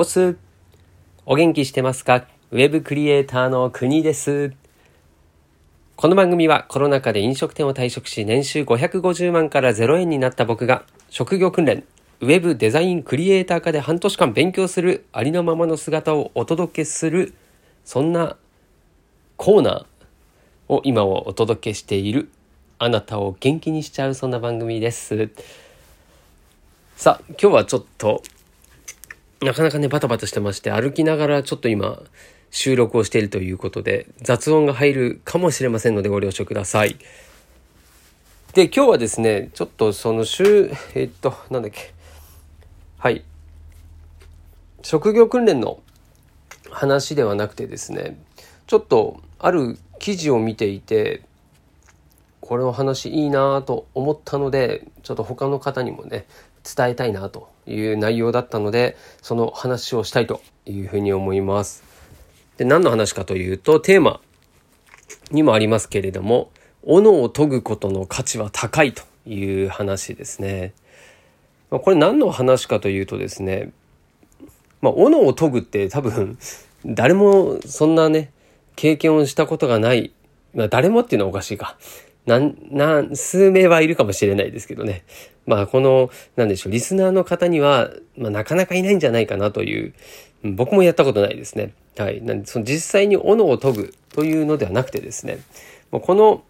おす。お元気してますか？ウェブクリエイターの国です。この番組はコロナ禍で飲食店を退職し年収550万から0円になった僕が職業訓練、ウェブデザインクリエイター科で半年間勉強するありのままの姿をお届けするそんなコーナーを今をお届けしているあなたを元気にしちゃうそんな番組です。さあ、今日はちょっとなかなかね、バタバタしてまして、歩きながらちょっと今、収録をしているということで、雑音が入るかもしれませんのでご了承ください。で、今日はですね、ちょっとその週、えっと、なんだっけ。はい。職業訓練の話ではなくてですね、ちょっとある記事を見ていて、これの話いいなと思ったので、ちょっと他の方にもね、伝えたいなという内容だったので、その話をしたいというふうに思います。で、何の話かというと、テーマにもありますけれども、斧を研ぐことの価値は高いという話ですね。ま、これ何の話かというとですね、まあ、斧を研ぐって多分、誰もそんなね、経験をしたことがない、まあ、誰もっていうのはおかしいか。なん、なん、数名はいるかもしれないですけどね。まあ、この、なんでしょう、リスナーの方には、まあ、なかなかいないんじゃないかなという、僕もやったことないですね。はい。なんで、その実際に斧を研ぐというのではなくてですね、この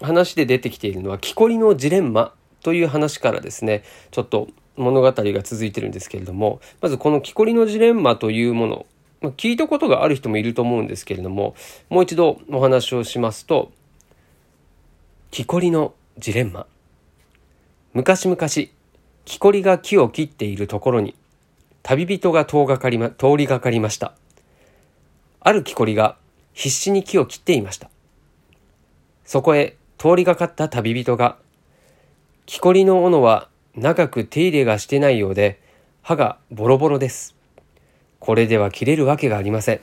話で出てきているのは、木こりのジレンマという話からですね、ちょっと物語が続いてるんですけれども、まずこの木こりのジレンマというもの、まあ、聞いたことがある人もいると思うんですけれども、もう一度お話をしますと、木こりのジレンマ。昔々、木こりが木を切っているところに、旅人が通がかりま、通りがかりました。ある木こりが必死に木を切っていました。そこへ通りがかった旅人が、木こりの斧は長く手入れがしてないようで、刃がボロボロです。これでは切れるわけがありません。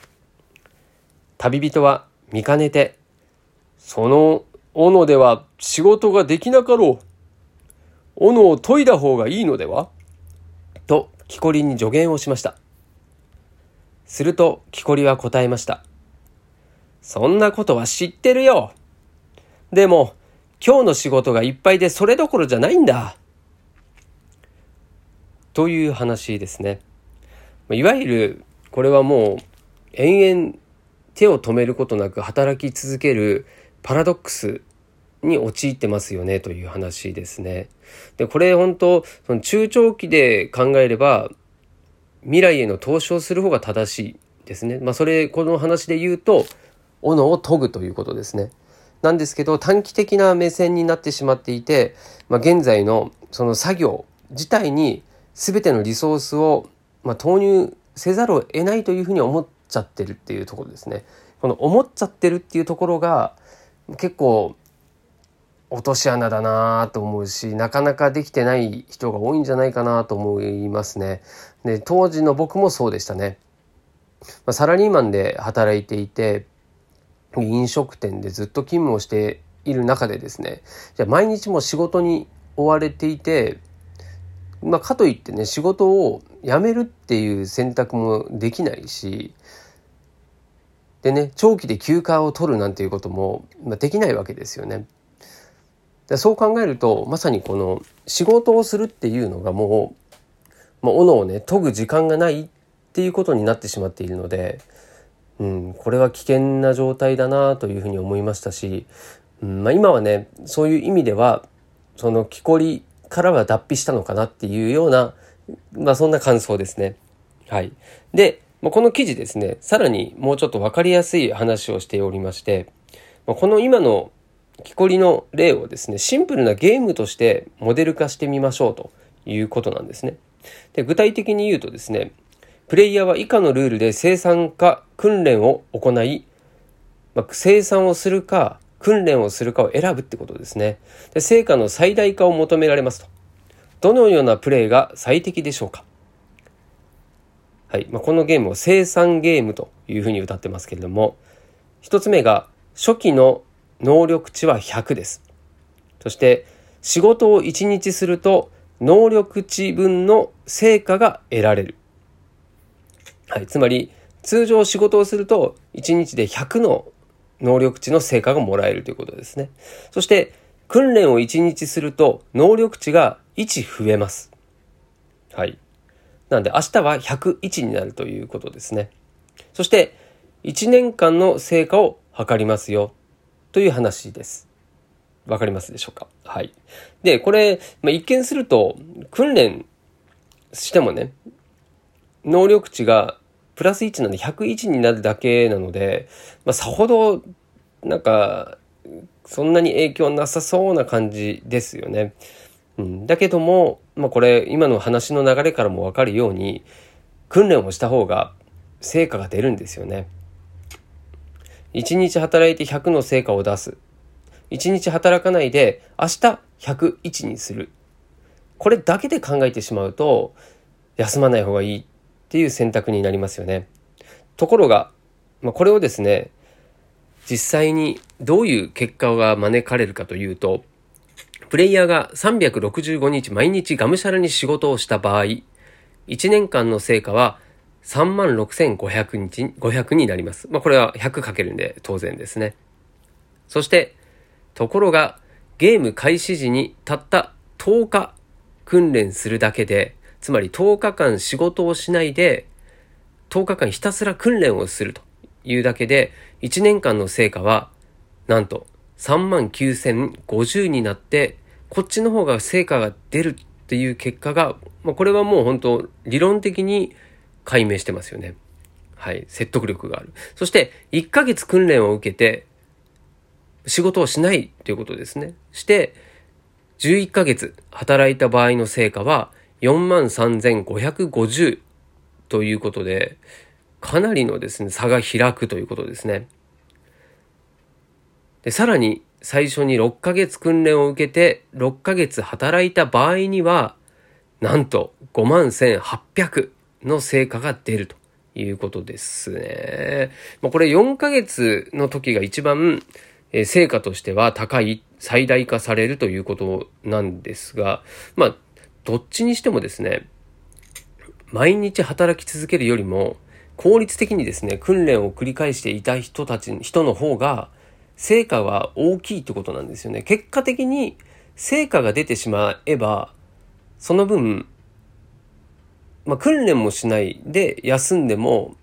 旅人は見かねて、その斧では仕事ができなかろう。斧を研いだ方がいいのでは？と、木こりに助言をしました。すると、木こりは答えました。そんなことは知ってるよ。でも、今日の仕事がいっぱいでそれどころじゃないんだ。という話ですね。いわゆる、これはもう、延々手を止めることなく働き続けるパラドックスに陥ってますよねという話ですね。で、これ本当、その中長期で考えれば、未来への投資をする方が正しいですね。まあそれ、この話で言うと、斧を研ぐということですね。なんですけど、短期的な目線になってしまっていて、まあ現在のその作業自体に全てのリソースを、まあ、投入せざるを得ないというふうに思っちゃってるっていうところですね。この思っちゃってるっていうところが、結構落とし穴だなと思うしなかなかできてない人が多いんじゃないかなと思いますね。で当時の僕もそうでしたね。まあ、サラリーマンで働いていて飲食店でずっと勤務をしている中でですねじゃ毎日も仕事に追われていて、まあ、かといってね仕事を辞めるっていう選択もできないしでね、長期で休暇を取るなんていうことも、まできないわけですよね。でそう考えると、まさにこの仕事をするっていうのがもう、まあ、斧をね、研ぐ時間がないっていうことになってしまっているので、うん、これは危険な状態だなというふうに思いましたし、うんまあ、今はね、そういう意味では、その木こりからは脱皮したのかなっていうような、まあそんな感想ですね。はい。で、まあ、この記事ですね、さらにもうちょっと分かりやすい話をしておりまして、まあ、この今の木こりの例をですね、シンプルなゲームとしてモデル化してみましょうということなんですね。で具体的に言うとですね、プレイヤーは以下のルールで生産化訓練を行い、まあ、生産をするか訓練をするかを選ぶってことですねで。成果の最大化を求められますと。どのようなプレイが最適でしょうかはいまあ、このゲームを生産ゲームというふうに歌ってますけれども一つ目が初期の能力値は100ですそして仕事を1日すると能力値分の成果が得られるはい。つまり、通常仕事をすると、1日で100の能力値の成果がもらえるということですね。そして、訓練を1日すると、能力値が1増えます。はい。なんで、明日は101になるということですね。そして、1年間の成果を測りますよ、という話です。わかりますでしょうか？はい。で、これ、まあ、一見すると、訓練してもね、能力値がプラス1なんで101になるだけなので、まあ、さほど、なんか、そんなに影響なさそうな感じですよね。うん、だけども、まあ、これ今の話の流れからも分かるように訓練をした方が成果が出るんですよね。1日働いて100の成果を出す。1日働かないで明日101にする。これだけで考えてしまうと休まない方がいいっていう選択になりますよね。ところが、まあ、これをですね実際にどういう結果が招かれるかというとプレイヤーが365日毎日がむしゃらに仕事をした場合、1年間の成果は36,500日、500になります。まあこれは100かけるんで当然ですね。そして、ところがゲーム開始時にたった10日訓練するだけで、つまり10日間仕事をしないで、10日間ひたすら訓練をするというだけで、1年間の成果は、なんと3万9050になって、こっちの方が成果が出るっていう結果が、まあ、これはもう本当理論的に解明してますよね。はい。説得力がある。そして、1ヶ月訓練を受けて、仕事をしないということですね。して、11ヶ月働いた場合の成果は43,550ということで、かなりのですね、差が開くということですね。で、さらに最初に6ヶ月訓練を受けて6ヶ月働いた場合には、なんと5万1800の成果が出るということですね。まあ、これ4ヶ月の時が一番成果としては高い、最大化されるということなんですが、まあ、どっちにしてもですね、毎日働き続けるよりも、効率的にですね、訓練を繰り返していた人たち、人の方が、成果は大きいってことなんですよね。結果的に成果が出てしまえば、その分、まあ、訓練もしないで休んでも、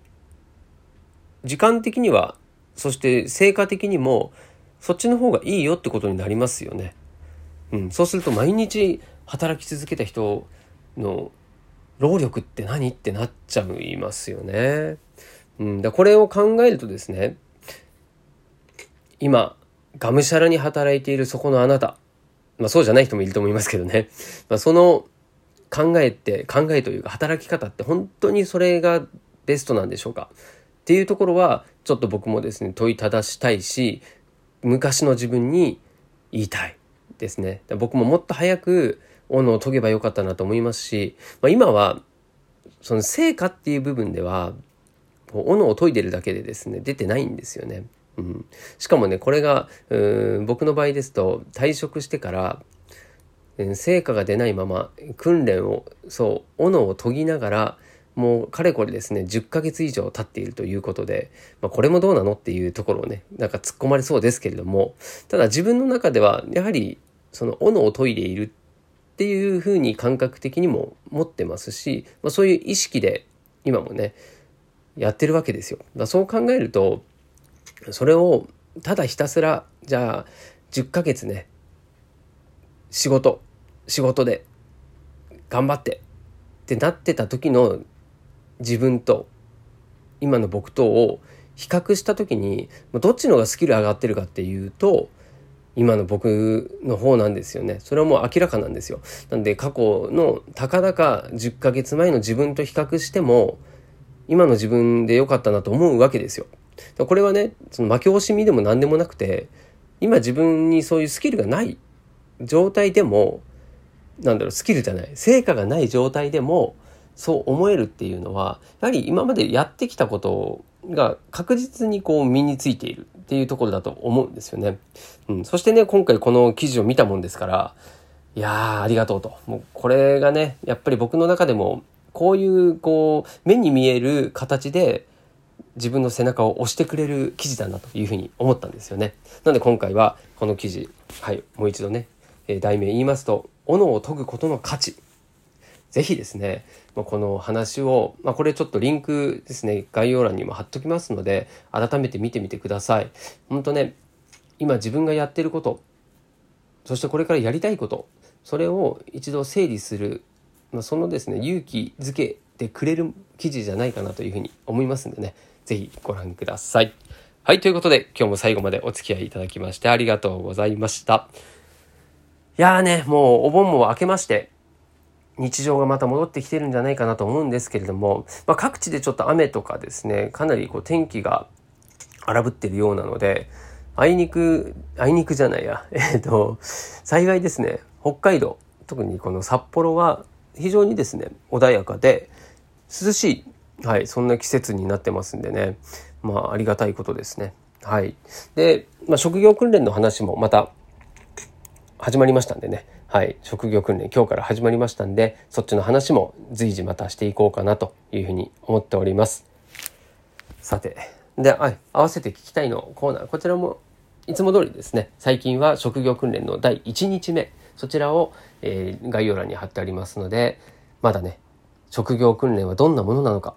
時間的には、そして成果的にも、そっちの方がいいよってことになりますよね。うん、そうすると毎日働き続けた人の労力って何ってなっちゃいますよね。うん、だこれを考えるとですね、今、がむしゃらに働いているそこのあなた。まあそうじゃない人もいると思いますけどね。まあその考えって、考えというか働き方って本当にそれがベストなんでしょうかっていうところはちょっと僕もですね問いただしたいし昔の自分に言いたいですね僕ももっと早く斧を研げばよかったなと思いますし、まあ、今はその成果っていう部分では斧を研いでるだけでですね出てないんですよね。うん、しかもねこれが僕の場合ですと退職してから成果が出ないまま訓練をそう斧を研ぎながらもうかれこれですね10ヶ月以上経っているということで、まあ、これもどうなのっていうところをねなんか突っ込まれそうですけれどもただ自分の中ではやはりその斧を研いでいるっていうふうに感覚的にも持ってますし、まあ、そういう意識で今もねやってるわけですよ。そう考えるとそれをただひたすらじゃあ10ヶ月ね仕事仕事で頑張ってってなってた時の自分と今の僕とを比較した時にどっちの方がスキル上がってるかっていうと今の僕の方なんですよね。それはもう明らかなんですよ。なんで過去のたかだか10ヶ月前の自分と比較しても今の自分で良かったなと思うわけですよ。これはね、その負け惜しみでも何でもなくて、今自分にそういうスキルがない状態でも、なんだろう、スキルじゃない、成果がない状態でも、そう思えるっていうのは、やはり今までやってきたことが確実にこう身についているっていうところだと思うんですよね。うん、そしてね、今回この記事を見たもんですから、いやー、ありがとうと。もうこれがね、やっぱり僕の中でもこういうこう目に見える形で自分の背中を押してくれる記事だなというふうに思ったんですよね。なので今回はこの記事、はい、もう一度ね、えー、題名言いますと、斧を研ぐことの価値。ぜひですね、まこの話を、まあ、これちょっとリンクですね、概要欄にも貼っときますので、改めて見てみてください。本当ね、今自分がやってること、そしてこれからやりたいこと、それを一度整理する、まあ、そのですね、勇気づけてくれる記事じゃないかなというふうに思いますんでね、ぜひご覧ください。はい、ということで今日も最後までお付き合いいただきましてありがとうございました。いやーね、もうお盆も明けまして、日常がまた戻ってきてるんじゃないかなと思うんですけれども、まあ、各地でちょっと雨とかですね、かなりこう天気が荒ぶってるようなので、あいにく、あいにくじゃないや、えっ、ー、と、幸いですね、北海道、特にこの札幌は非常にですね、穏やかで、涼しいはい、そんな季節になってますんでね、まあ、ありがたいことですね。はい。で、まあ、職業訓練の話もまた始まりましたんでね、はい、職業訓練今日から始まりましたんで、そっちの話も随時またしていこうかなというふうに思っております。さて、で、合わせて聞きたいのコーナー、こちらもいつも通りですね、最近は職業訓練の第1日目、そちらを、えー、概要欄に貼ってありますので、まだね、職業訓練はどんなものなのか、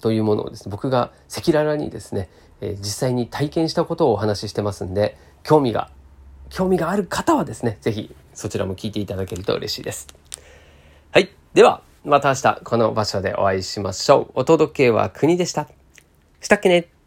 というものをですね、僕が赤裸々にですね、えー、実際に体験したことをお話ししてますんで、興味が、興味がある方はですね、是非そちらも聞いていただけると嬉しいです。はい。では、また明日この場所でお会いしましょう。お届けは国でした。したっけね